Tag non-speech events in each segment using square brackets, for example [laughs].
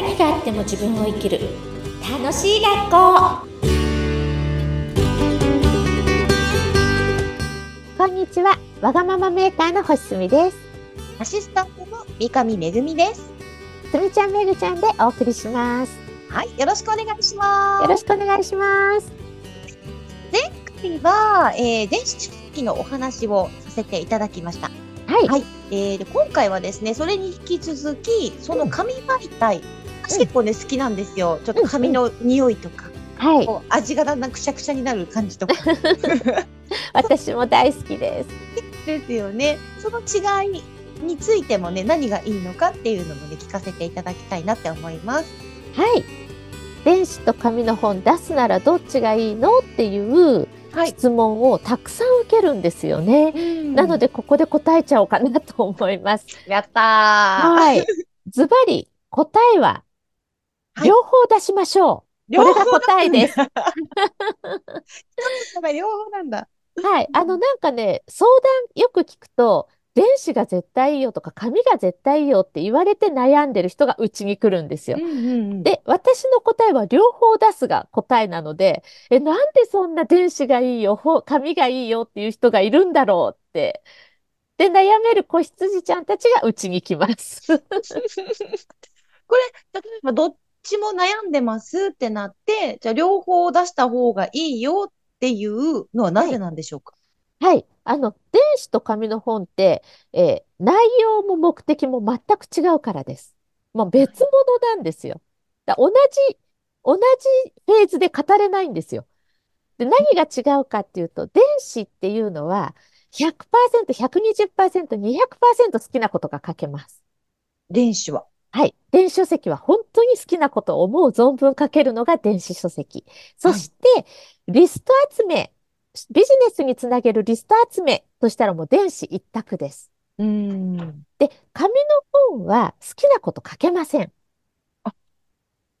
何があっても自分を生きる楽しい学校こんにちは。わがままメーカーの星住です。アシスタントの三上めぐみです。すみちゃんめぐちゃんでお送りします。はい、よろしくお願いします。よろしくお願いします。今回は、えー、電子書籍のお話をさせていただきました。はい。はいえー、で今回はですね、それに引き続き、その紙媒体、私結構ね、好きなんですよ。ちょっと紙の匂いとか、はい。こう味がだんだんくしゃくしゃになる感じとか [laughs] 私も大好きです。ですよね。その違いについてもね、何がいいのかっていうのもね、聞かせていただきたいなって思います。はい。電子と紙の本出すならどっちがいいのっていうはい。質問をたくさん受けるんですよね。なので、でここで答えちゃおうかなと思います。やったー。はい。[laughs] ズバリ答えははい両方出しましょう。これが答えです。両方なんだ。はい。あの、なんかね、相談よく聞くと、電子が絶対いいよとか、紙が絶対いいよって言われて悩んでる人がうちに来るんですよ。んで、私の答えは両方出すが答えなので、え、なんでそんな電子がいいよ、ほ紙がいいよっていう人がいるんだろうって。で、悩める子羊ちゃんたちがうちに来ます。[laughs] これ、例えばどっちも悩んでますってなって、じゃあ両方出した方がいいよっていうのはなぜなんでしょうか？はい。あの、電子と紙の本って、えー内容も目的も全く違うからです。もう別物なんですよ。だ同じ、同じフェーズで語れないんですよ。で、何が違うかっていうと、電子っていうのは100%、120%、200%好きなことが書けます。電子は？はい。電子書籍は本当に好きなことを思う存分書けるのが電子書籍。そして、リスト集め、ビジネスにつなげるリスト集めとしたらもう電子一択です。うん。で、紙の本は好きなこと書けません。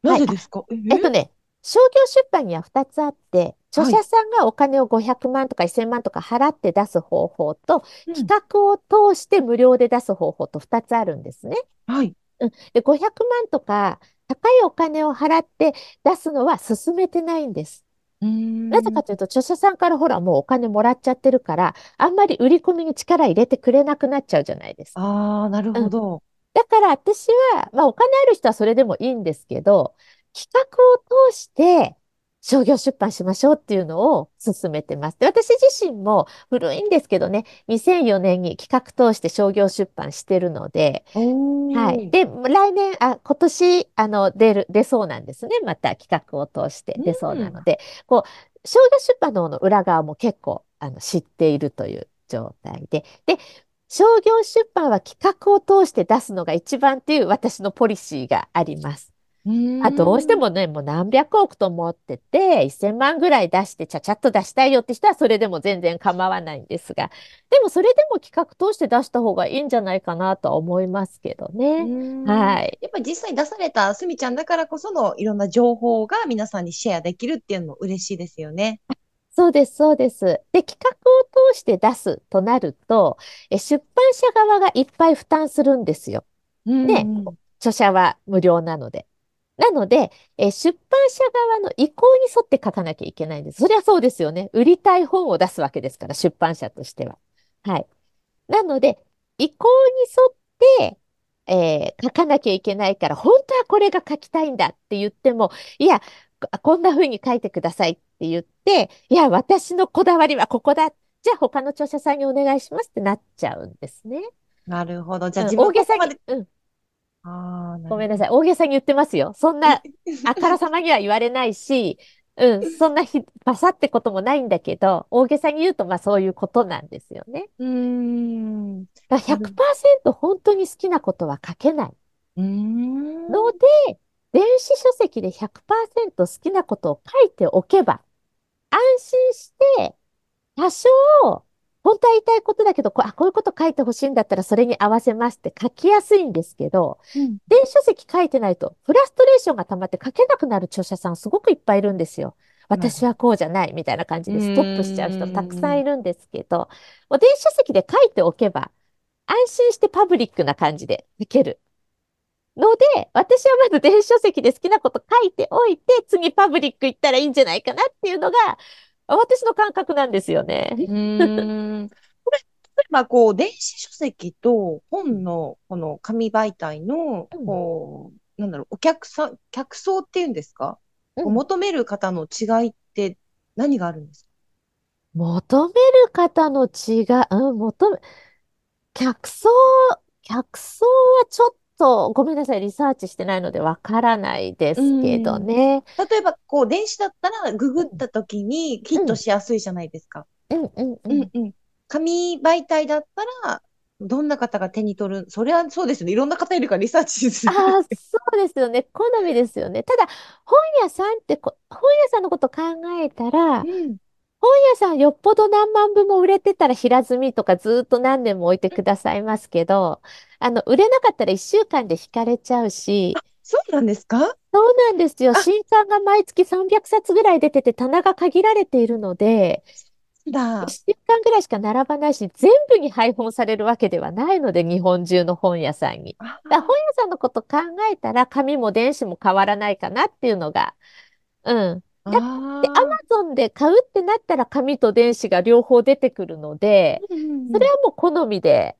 なぜですか？えっとね、商業出版には2つあって、著者さんがお金を500万とか1000万とか払って出す方法と、うん企画を通して無料で出す方法と2つあるんですね。はい。うん、で、500万とか高いお金を払って出すのは進めてないんです。ななぜかというと、著者さんからほらもうお金もらっちゃってるから、あんまり売り込みに力入れてくれなくなっちゃうじゃないですか。ああ、なるほど。だから私は、まあお金ある人はそれでもいいんですけど、企画を通して商業出版しましょうっていうのを進めてます。で、私自身も古いんですけどね、2004年に企画通して商業出版してるので、おはい。で、来年、あ、今年、あの、出る、出そうなんですね。また企画を通して出そうなので、こう、商業出版の方の裏側も結構、あの、知っているという状態で。で、商業出版は企画を通して出すのが一番っていう私のポリシーがあります。あ、どうしてもね、もう何百億と思ってて、1000万ぐらい出してちゃちゃっと出したいよって人はそれでも全然構わないんですが、でもそれでも企画通して出した方がいいんじゃないかなとは思いますけどね。はい。やっぱり実際出されたすみちゃんだからこそのいろんな情報が皆さんにシェアできるっていうのも嬉しいですよね。そうです、そうです。で、企画を通して出すとなると、え出版社側がいっぱい負担するんですよ。ねうん著者は無料なので。なので、え出版社側の意向に沿って書かなきゃいけないんです。それはそうですよね。売りたい本を出すわけですから、出版社としては。はい。なので、意向に沿って、えー書かなきゃいけないから、本当はこれが書きたいんだって言っても、いや、ここんな風に書いてくださいって言って、いや、私のこだわりはここだ。じゃあ他の著者さんにお願いしますってなっちゃうんですね。なるほど。じゃあうん自分大げさにうん、あごめんなさい。大げさに言ってますよ。そんな、[laughs] あからさまには言われないし、うん、そんなひ、バサってこともないんだけど、大げさに言うと、まあそういうことなんですよね。うーん。うだからなる100%本当に好きなことは書けないーん。ので、電子書籍で100%好きなことを書いておけば、安心して、多少、本当は言いたいことだけど、こうあ、こういうこと書いてほしいんだったらそれに合わせますって書きやすいんですけど、うん電子書籍書いてないと、フラストレーションが溜まって書けなくなる著者さんすごくいっぱいいるんですよ。私はこうじゃないみたいな感じでストップしちゃう人たくさんいるんですけど、もう電子書籍で書いておけば、安心してパブリックな感じで書ける。ので、私はまず電子書籍で好きなこと書いておいて、次パブリック行ったらいいんじゃないかなっていうのが、私の感覚なんですよね。うーん。[laughs] これ、例えばこう、電子書籍と本のこの紙媒体の、うんこう、なんだろう、お客さん、客層っていうんですか、うん求める方の違いって何があるんですか？求める方の違い、うん、求め、客層、客層はちょっと、ごめんなさい、リサーチしてないのでわからないですけどね。例えば、こう、電子だったら、ググった時にヒットしやすいじゃないですか。うんうんう。うんんうん。紙媒体だったら、どんな方が手に取るそれはそうですね。いろんな方いるからリサーチする。ああ、そうですよね。好みですよね。ただ、本屋さんってこ、本屋さんのこと考えたら、うん。本屋さんよっぽど何万部も売れてたら平積みとかずっと何年も置いてくださいますけど、あの、売れなかったら1週間で引かれちゃうし、そうなんですか？そうなんですよ。あ新刊が毎月300冊ぐらい出てて棚が限られているので、だ1。週間ぐらいしか並ばないし、全部に配本されるわけではないので、日本中の本屋さんに。あだ本屋さんのこと考えたら、紙も電子も変わらないかなっていうのが、うん。あで、アーマゾンで買うってなったら紙と電子が両方出てくるので、それはもう好みで、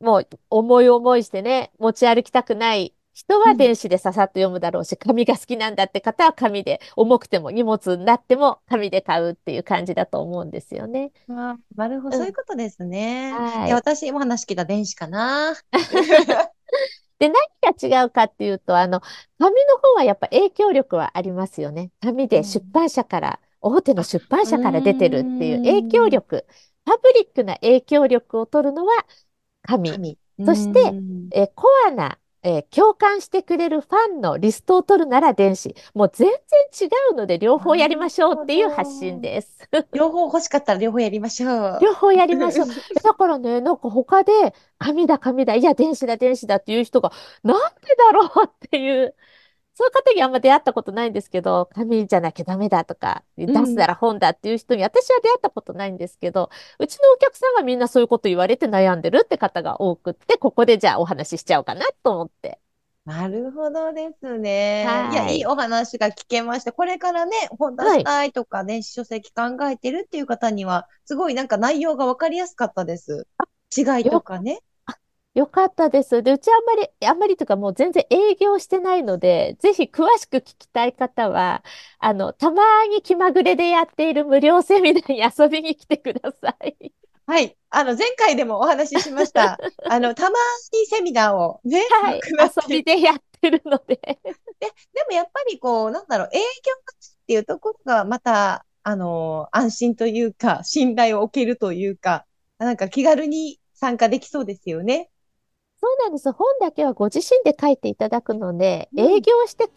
もう思い思いしてね、持ち歩きたくない人は電子でささっと読むだろうし、紙が好きなんだって方は紙で、重くても荷物になっても紙で買うっていう感じだと思うんですよね。あなるほど、うんそういうことですね。はい私も話聞いた電子かな。[laughs] で、何が違うかっていうと、あの、紙の方はやっぱ影響力はありますよね。紙で出版社から、大手の出版社から出てるっていう影響力、パブリックな影響力を取るのは紙。紙。そしてうんえーコアな、えー共感してくれるファンのリストを取るなら電子。もう全然違うので両方やりましょうっていう発信です。[laughs] 両方欲しかったら両方やりましょう。両方やりましょう。[laughs] だからね、なんか他で紙だ紙だ、いや電子だ電子だっていう人がなんでだろうっていう、そういう方にあんま出会ったことないんですけど、紙じゃなきゃダメだとか、出すなら本だっていう人に私は出会ったことないんですけど、うちのお客さんがみんなそういうこと言われて悩んでるって方が多くって、ここでじゃあお話ししちゃおうかなと思って。なるほどですね。はいいや、いいお話が聞けました。これからね、本出したいとか、電子書籍考えてるっていう方には、すごいなんか内容がわかりやすかったです。違いとかね。よかったです。で、うちあんまり、あんまりというかもう全然営業してないので、ぜひ詳しく聞きたい方は、あの、たまに気まぐれでやっている無料セミナーに遊びに来てください。はい。あの、前回でもお話ししました。[laughs] あの、たまにセミナーをね、はい。遊びでやってるので。でもやっぱりこう、なんだろう、営業っていうところがまた、あの、安心というか、信頼を置けるというか、なんか気軽に参加できそうですよね。そうなんです。本だけはご自身で書いていただくので、うん営業して、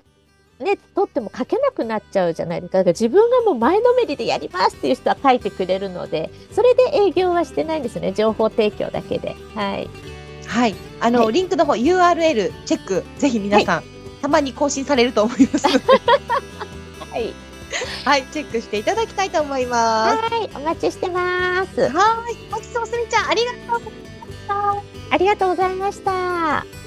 ね、取っても書けなくなっちゃうじゃないですか。だから自分がもう前のめりでやりますっていう人は書いてくれるので、それで営業はしてないんですね。情報提供だけで。はい。はい。あの、はリンクの方、URL チェック、ぜひ皆さん、たまに更新されると思いますので、[laughs] はい。はい、チェックしていただきたいと思います。はい。お待ちしてます。はい。本日もすみちゃん、ありがとうございました。ありがとうございました。